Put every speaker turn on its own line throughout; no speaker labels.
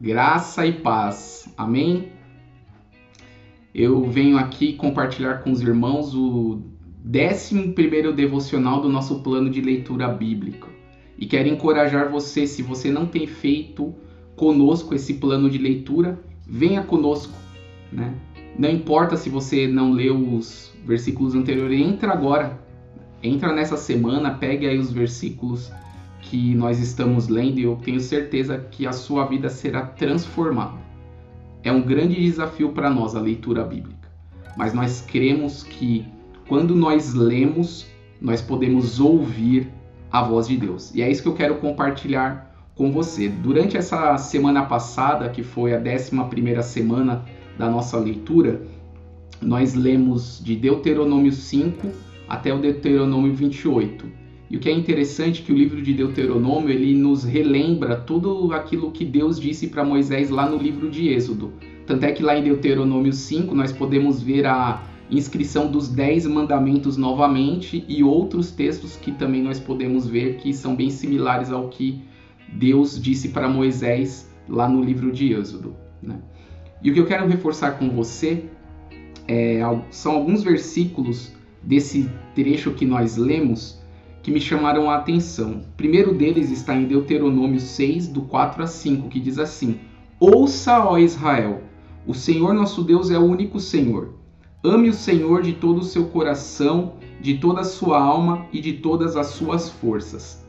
Graça e paz. Amém? Eu venho aqui compartilhar com os irmãos o 11 devocional do nosso plano de leitura bíblica. E quero encorajar você, se você não tem feito conosco esse plano de leitura, venha conosco. Né? Não importa se você não leu os versículos anteriores, entra agora. Entra nessa semana, pegue aí os versículos que nós estamos lendo e eu tenho certeza que a sua vida será transformada. É um grande desafio para nós a leitura bíblica, mas nós cremos que quando nós lemos, nós podemos ouvir a voz de Deus. E é isso que eu quero compartilhar com você. Durante essa semana passada, que foi a 11 semana da nossa leitura, nós lemos de Deuteronômio 5 até o Deuteronômio 28. E o que é interessante é que o livro de Deuteronômio ele nos relembra tudo aquilo que Deus disse para Moisés lá no livro de Êxodo. Tanto é que lá em Deuteronômio 5 nós podemos ver a inscrição dos dez mandamentos novamente e outros textos que também nós podemos ver que são bem similares ao que Deus disse para Moisés lá no livro de Êxodo. Né? E o que eu quero reforçar com você é, são alguns versículos desse trecho que nós lemos que me chamaram a atenção. O primeiro deles está em Deuteronômio 6, do 4 a 5, que diz assim: Ouça, ó Israel, o Senhor nosso Deus é o único Senhor. Ame o Senhor de todo o seu coração, de toda a sua alma e de todas as suas forças.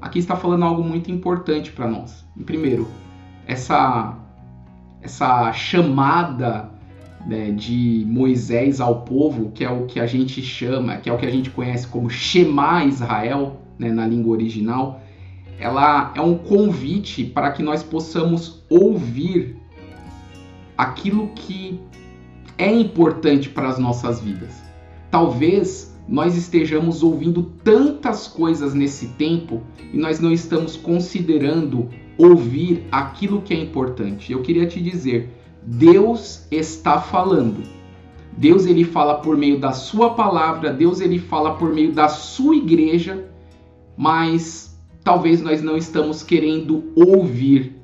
Aqui está falando algo muito importante para nós. Primeiro, essa essa chamada né, de Moisés ao povo, que é o que a gente chama, que é o que a gente conhece como Shema Israel, né, na língua original, ela é um convite para que nós possamos ouvir aquilo que é importante para as nossas vidas. Talvez nós estejamos ouvindo tantas coisas nesse tempo e nós não estamos considerando ouvir aquilo que é importante. Eu queria te dizer, Deus está falando. Deus ele fala por meio da sua palavra, Deus ele fala por meio da sua igreja, mas talvez nós não estamos querendo ouvir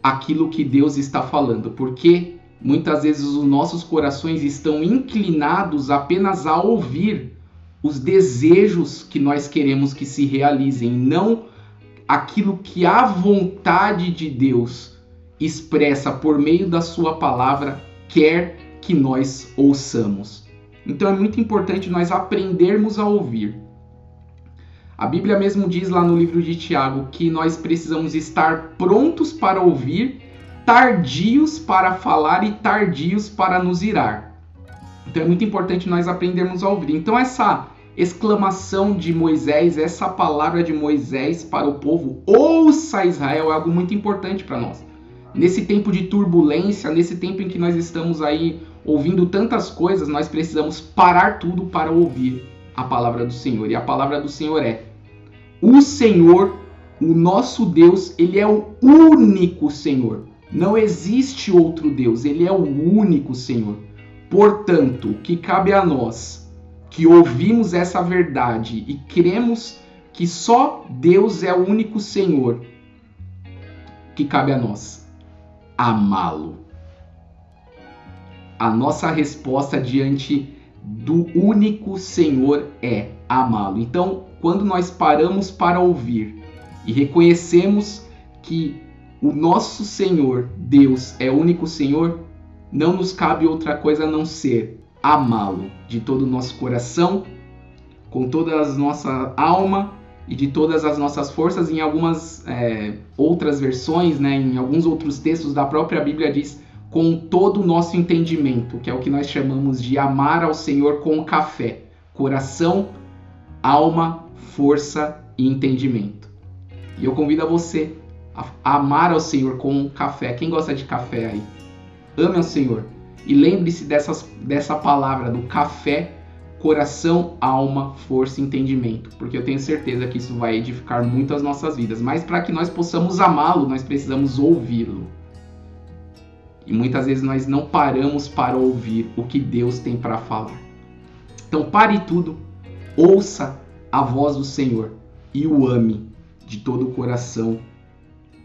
aquilo que Deus está falando, porque muitas vezes os nossos corações estão inclinados apenas a ouvir os desejos que nós queremos que se realizem, não aquilo que a vontade de Deus expressa por meio da sua palavra quer que nós ouçamos. Então é muito importante nós aprendermos a ouvir. A Bíblia mesmo diz lá no livro de Tiago que nós precisamos estar prontos para ouvir, tardios para falar e tardios para nos irar. Então é muito importante nós aprendermos a ouvir. Então essa exclamação de Moisés, essa palavra de Moisés para o povo, ouça Israel, é algo muito importante para nós nesse tempo de turbulência, nesse tempo em que nós estamos aí ouvindo tantas coisas, nós precisamos parar tudo para ouvir a palavra do Senhor. E a palavra do Senhor é: o Senhor, o nosso Deus, ele é o único Senhor. Não existe outro Deus, ele é o único Senhor. Portanto, que cabe a nós que ouvimos essa verdade e cremos que só Deus é o único Senhor, que cabe a nós amá-lo. A nossa resposta diante do único Senhor é amá-lo. Então, quando nós paramos para ouvir e reconhecemos que o nosso Senhor, Deus, é o único Senhor, não nos cabe outra coisa a não ser amá-lo de todo o nosso coração, com toda a nossa alma e de todas as nossas forças. Em algumas é, outras versões, né, em alguns outros textos da própria Bíblia diz com todo o nosso entendimento, que é o que nós chamamos de amar ao Senhor com café, coração, alma, força e entendimento. E eu convido a você a amar ao Senhor com café. Quem gosta de café aí? Ame ao Senhor. E lembre-se dessa palavra do café coração, alma, força e entendimento, porque eu tenho certeza que isso vai edificar muito as nossas vidas. Mas para que nós possamos amá-lo, nós precisamos ouvi-lo. E muitas vezes nós não paramos para ouvir o que Deus tem para falar. Então pare tudo, ouça a voz do Senhor e o ame de todo o coração,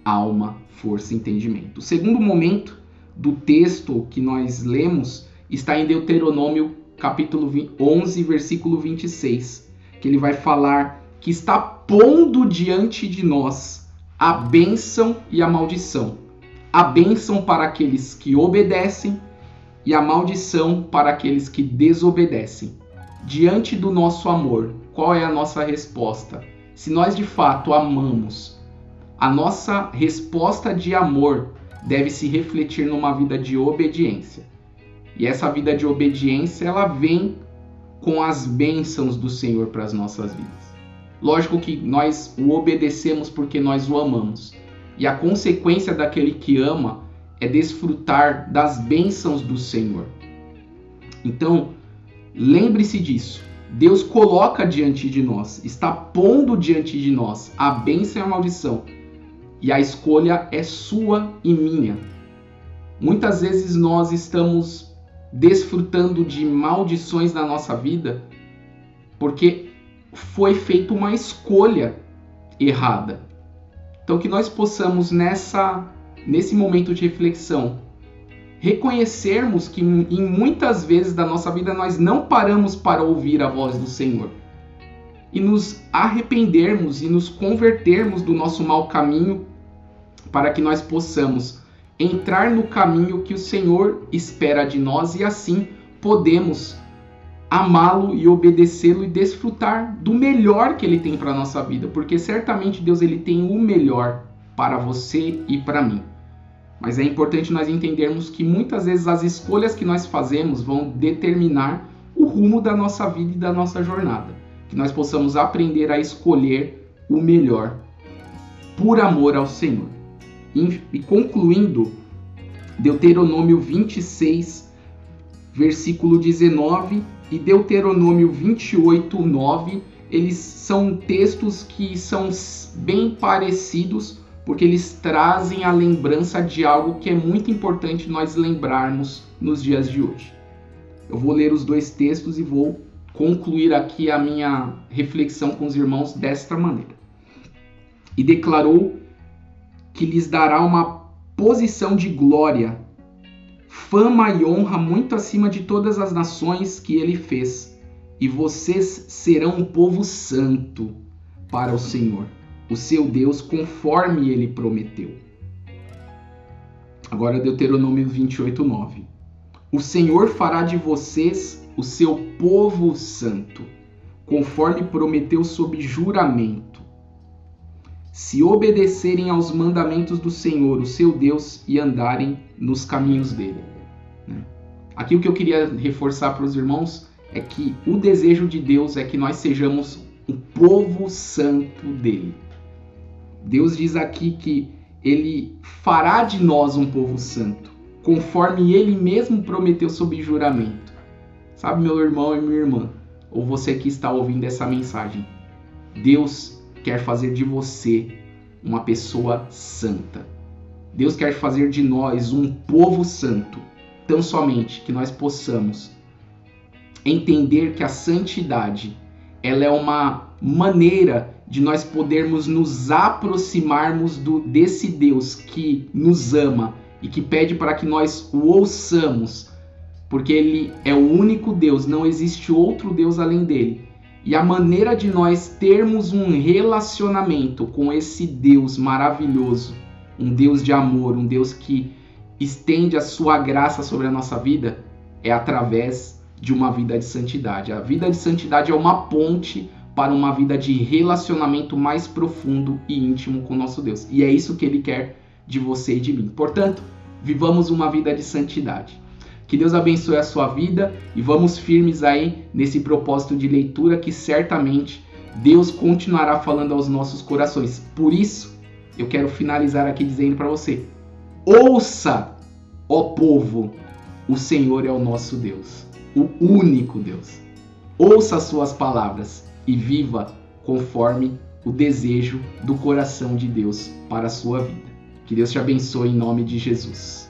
alma, força e entendimento. O segundo momento do texto que nós lemos está em Deuteronômio capítulo 11, versículo 26, que ele vai falar que está pondo diante de nós a bênção e a maldição. A bênção para aqueles que obedecem e a maldição para aqueles que desobedecem. Diante do nosso amor, qual é a nossa resposta? Se nós de fato amamos, a nossa resposta de amor deve se refletir numa vida de obediência. E essa vida de obediência, ela vem com as bênçãos do Senhor para as nossas vidas. Lógico que nós o obedecemos porque nós o amamos. E a consequência daquele que ama é desfrutar das bênçãos do Senhor. Então, lembre-se disso. Deus coloca diante de nós, está pondo diante de nós a bênção e a maldição. E a escolha é sua e minha. Muitas vezes nós estamos desfrutando de maldições na nossa vida porque foi feita uma escolha errada. Então que nós possamos nessa nesse momento de reflexão reconhecermos que em muitas vezes da nossa vida nós não paramos para ouvir a voz do Senhor e nos arrependermos e nos convertermos do nosso mau caminho para que nós possamos entrar no caminho que o Senhor espera de nós e assim podemos amá-lo e obedecê-lo e desfrutar do melhor que ele tem para nossa vida, porque certamente Deus ele tem o melhor para você e para mim. Mas é importante nós entendermos que muitas vezes as escolhas que nós fazemos vão determinar o rumo da nossa vida e da nossa jornada. Que nós possamos aprender a escolher o melhor por amor ao Senhor. E concluindo, Deuteronômio 26, versículo 19 e Deuteronômio 28, 9, eles são textos que são bem parecidos, porque eles trazem a lembrança de algo que é muito importante nós lembrarmos nos dias de hoje. Eu vou ler os dois textos e vou concluir aqui a minha reflexão com os irmãos desta maneira. E declarou que lhes dará uma posição de glória, fama e honra muito acima de todas as nações que ele fez, e vocês serão um povo santo para o Senhor o seu Deus, conforme ele prometeu. Agora Deuteronômio 28, 9. O Senhor fará de vocês o seu povo santo, conforme prometeu sob juramento. Se obedecerem aos mandamentos do Senhor, o seu Deus, e andarem nos caminhos dele. Né? Aqui o que eu queria reforçar para os irmãos é que o desejo de Deus é que nós sejamos o povo santo dele. Deus diz aqui que ele fará de nós um povo santo, conforme ele mesmo prometeu sob juramento. Sabe, meu irmão e minha irmã, ou você que está ouvindo essa mensagem, Deus quer fazer de você uma pessoa santa. Deus quer fazer de nós um povo santo, tão somente que nós possamos entender que a santidade ela é uma maneira de nós podermos nos aproximarmos do, desse Deus que nos ama e que pede para que nós o ouçamos, porque ele é o único Deus, não existe outro Deus além dele. E a maneira de nós termos um relacionamento com esse Deus maravilhoso, um Deus de amor, um Deus que estende a sua graça sobre a nossa vida, é através de uma vida de santidade. A vida de santidade é uma ponte para uma vida de relacionamento mais profundo e íntimo com nosso Deus. E é isso que ele quer de você e de mim. Portanto, vivamos uma vida de santidade. Que Deus abençoe a sua vida e vamos firmes aí nesse propósito de leitura que certamente Deus continuará falando aos nossos corações. Por isso, eu quero finalizar aqui dizendo para você: ouça, ó povo, o Senhor é o nosso Deus, o único Deus. Ouça as suas palavras e viva conforme o desejo do coração de Deus para a sua vida. Que Deus te abençoe em nome de Jesus.